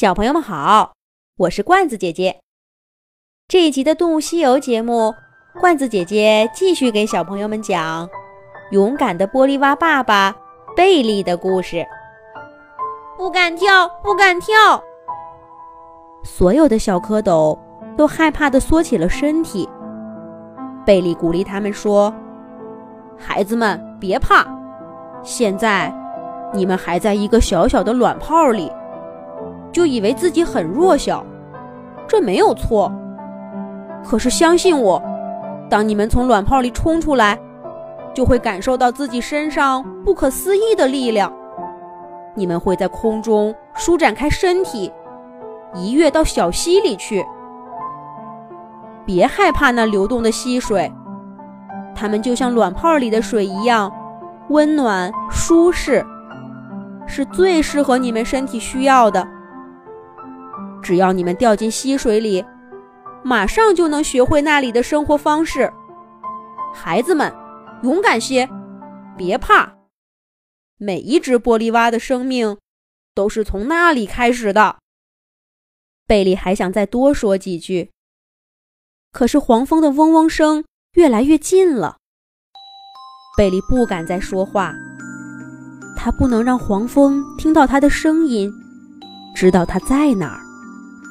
小朋友们好，我是罐子姐姐。这一集的《动物西游》节目，罐子姐姐继续给小朋友们讲勇敢的玻璃蛙爸爸贝利的故事。不敢跳，不敢跳！所有的小蝌蚪都害怕地缩起了身体。贝利鼓励他们说：“孩子们，别怕，现在你们还在一个小小的卵泡里。”就以为自己很弱小，这没有错。可是相信我，当你们从卵泡里冲出来，就会感受到自己身上不可思议的力量。你们会在空中舒展开身体，一跃到小溪里去。别害怕那流动的溪水，它们就像卵泡里的水一样，温暖舒适，是最适合你们身体需要的。只要你们掉进溪水里，马上就能学会那里的生活方式。孩子们，勇敢些，别怕。每一只玻璃蛙的生命都是从那里开始的。贝利还想再多说几句，可是黄蜂的嗡嗡声越来越近了。贝利不敢再说话，他不能让黄蜂听到他的声音，知道他在哪儿。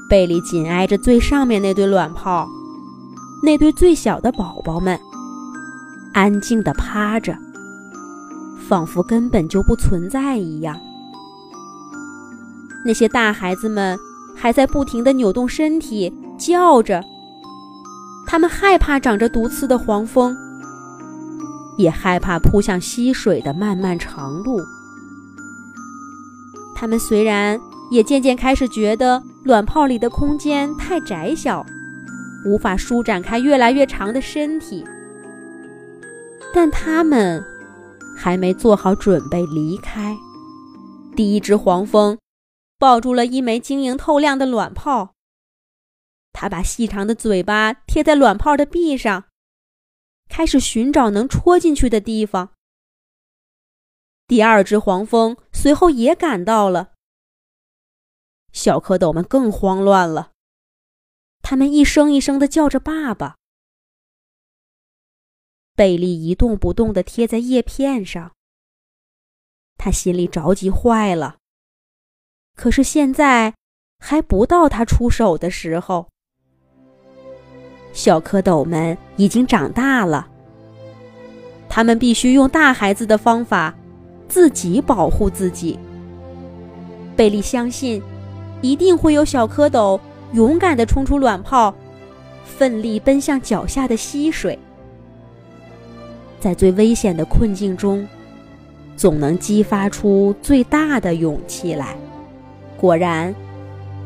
背里紧挨着最上面那堆卵泡，那堆最小的宝宝们，安静地趴着，仿佛根本就不存在一样。那些大孩子们还在不停地扭动身体，叫着。他们害怕长着毒刺的黄蜂，也害怕扑向溪水的漫漫长路。他们虽然也渐渐开始觉得。卵泡里的空间太窄小，无法舒展开越来越长的身体。但他们还没做好准备离开。第一只黄蜂抱住了一枚晶莹透亮的卵泡，它把细长的嘴巴贴在卵泡的壁上，开始寻找能戳进去的地方。第二只黄蜂随后也赶到了。小蝌蚪们更慌乱了，他们一声一声地叫着“爸爸”。贝利一动不动地贴在叶片上，他心里着急坏了。可是现在还不到他出手的时候。小蝌蚪们已经长大了，他们必须用大孩子的方法，自己保护自己。贝利相信。一定会有小蝌蚪勇敢地冲出卵泡，奋力奔向脚下的溪水。在最危险的困境中，总能激发出最大的勇气来。果然，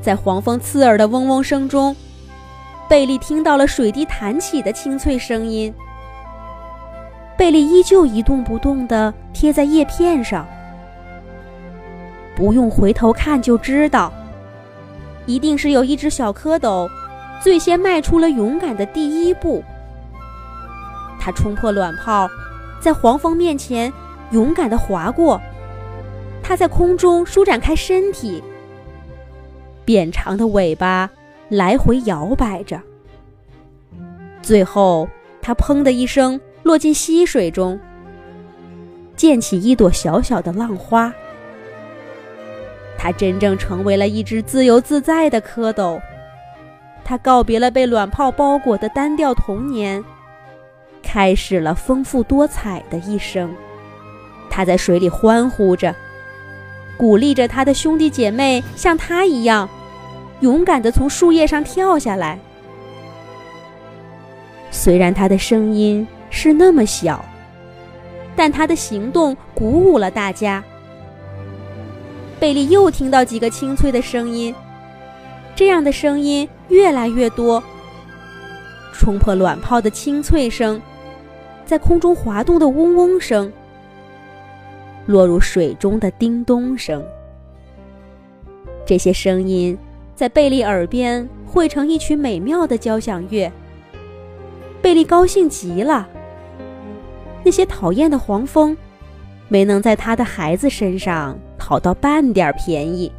在黄蜂刺耳的嗡嗡声中，贝利听到了水滴弹起的清脆声音。贝利依旧一动不动地贴在叶片上，不用回头看就知道。一定是有一只小蝌蚪，最先迈出了勇敢的第一步。它冲破卵泡，在黄蜂面前勇敢地划过。它在空中舒展开身体，扁长的尾巴来回摇摆着。最后，它砰的一声落进溪水中，溅起一朵小小的浪花。它真正成为了一只自由自在的蝌蚪，它告别了被卵泡包裹的单调童年，开始了丰富多彩的一生。它在水里欢呼着，鼓励着它的兄弟姐妹像它一样，勇敢地从树叶上跳下来。虽然它的声音是那么小，但它的行动鼓舞了大家。贝利又听到几个清脆的声音，这样的声音越来越多。冲破卵泡的清脆声，在空中滑动的嗡嗡声，落入水中的叮咚声。这些声音在贝利耳边汇成一曲美妙的交响乐。贝利高兴极了。那些讨厌的黄蜂，没能在他的孩子身上。讨到半点便宜。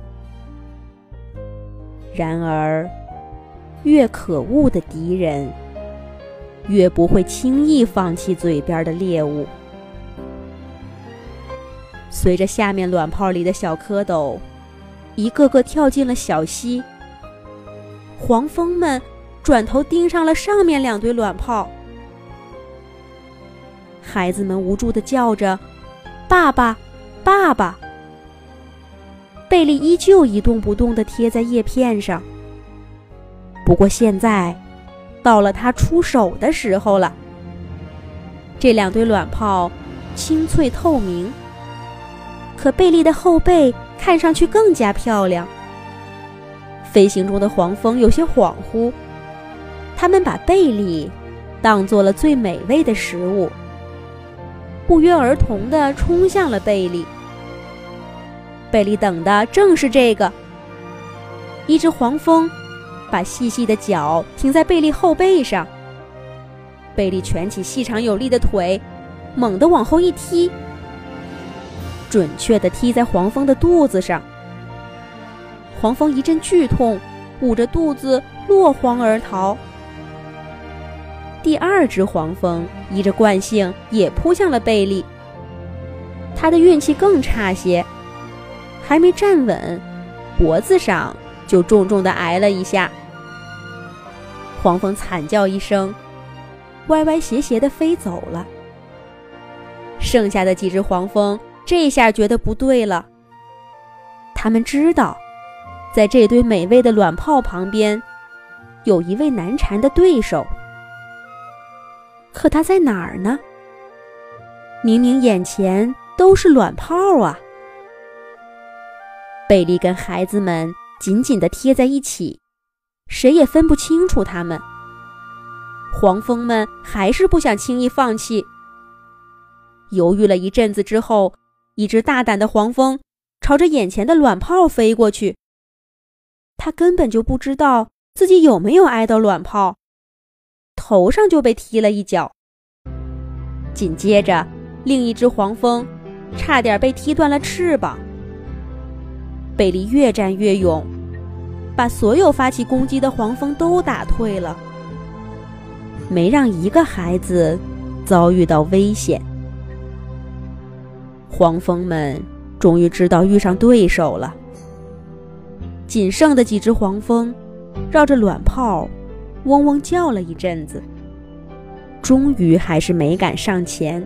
然而，越可恶的敌人，越不会轻易放弃嘴边的猎物。随着下面卵泡里的小蝌蚪一个个跳进了小溪，黄蜂们转头盯上了上面两堆卵泡。孩子们无助的叫着：“爸爸，爸爸！”贝利依旧一动不动地贴在叶片上。不过现在，到了他出手的时候了。这两堆卵泡清脆透明，可贝利的后背看上去更加漂亮。飞行中的黄蜂有些恍惚，他们把贝利当做了最美味的食物，不约而同地冲向了贝利。贝利等的正是这个。一只黄蜂把细细的脚停在贝利后背上，贝利蜷起细长有力的腿，猛地往后一踢，准确地踢在黄蜂的肚子上。黄蜂一阵剧痛，捂着肚子落荒而逃。第二只黄蜂依着惯性也扑向了贝利，他的运气更差些。还没站稳，脖子上就重重的挨了一下。黄蜂惨叫一声，歪歪斜斜的飞走了。剩下的几只黄蜂这下觉得不对了。他们知道，在这堆美味的卵泡旁边，有一位难缠的对手。可他在哪儿呢？明明眼前都是卵泡啊！贝利跟孩子们紧紧地贴在一起，谁也分不清楚他们。黄蜂们还是不想轻易放弃。犹豫了一阵子之后，一只大胆的黄蜂朝着眼前的卵泡飞过去。它根本就不知道自己有没有挨到卵泡，头上就被踢了一脚。紧接着，另一只黄蜂差点被踢断了翅膀。贝利越战越勇，把所有发起攻击的黄蜂都打退了，没让一个孩子遭遇到危险。黄蜂们终于知道遇上对手了。仅剩的几只黄蜂绕着卵泡嗡嗡叫了一阵子，终于还是没敢上前。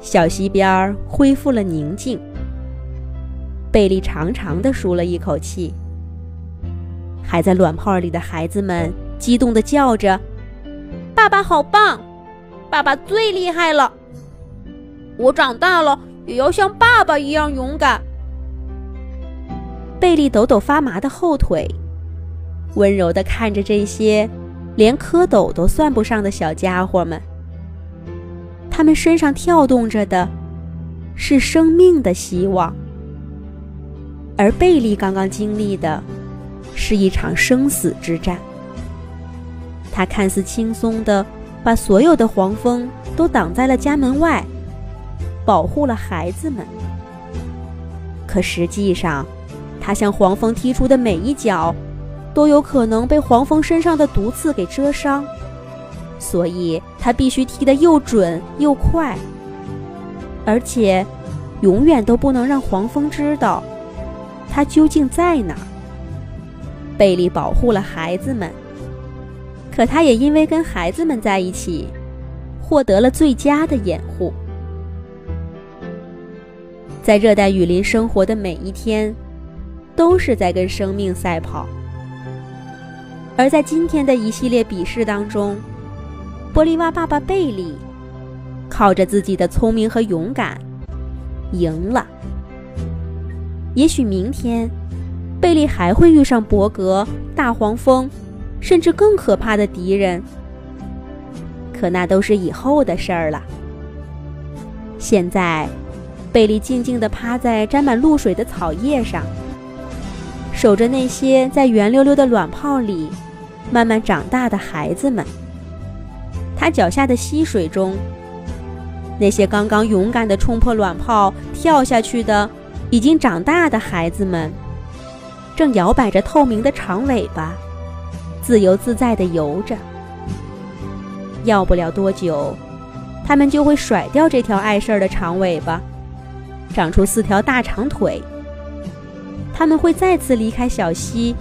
小溪边恢复了宁静。贝利长长的舒了一口气，还在卵泡里的孩子们激动的叫着：“爸爸好棒！爸爸最厉害了！我长大了也要像爸爸一样勇敢。”贝利抖抖发麻的后腿，温柔的看着这些连蝌蚪都算不上的小家伙们，他们身上跳动着的是生命的希望。而贝利刚刚经历的，是一场生死之战。他看似轻松的把所有的黄蜂都挡在了家门外，保护了孩子们。可实际上，他向黄蜂踢出的每一脚，都有可能被黄蜂身上的毒刺给蛰伤，所以他必须踢得又准又快，而且永远都不能让黄蜂知道。他究竟在哪？贝利保护了孩子们，可他也因为跟孩子们在一起，获得了最佳的掩护。在热带雨林生活的每一天，都是在跟生命赛跑。而在今天的一系列比试当中，玻利瓦爸爸贝利靠着自己的聪明和勇敢，赢了。也许明天，贝利还会遇上伯格、大黄蜂，甚至更可怕的敌人。可那都是以后的事儿了。现在，贝利静静地趴在沾满露水的草叶上，守着那些在圆溜溜的卵泡里慢慢长大的孩子们。他脚下的溪水中，那些刚刚勇敢地冲破卵泡跳下去的。已经长大的孩子们，正摇摆着透明的长尾巴，自由自在地游着。要不了多久，它们就会甩掉这条碍事儿的长尾巴，长出四条大长腿。它们会再次离开小溪，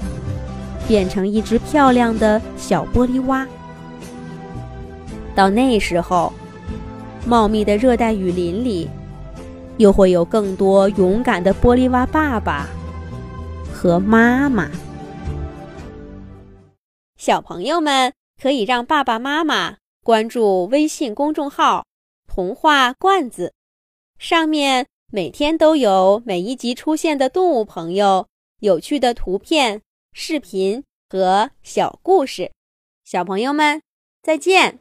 变成一只漂亮的小玻璃蛙。到那时候，茂密的热带雨林里，又会有更多勇敢的玻璃蛙爸爸和妈妈。小朋友们可以让爸爸妈妈关注微信公众号“童话罐子”，上面每天都有每一集出现的动物朋友、有趣的图片、视频和小故事。小朋友们，再见。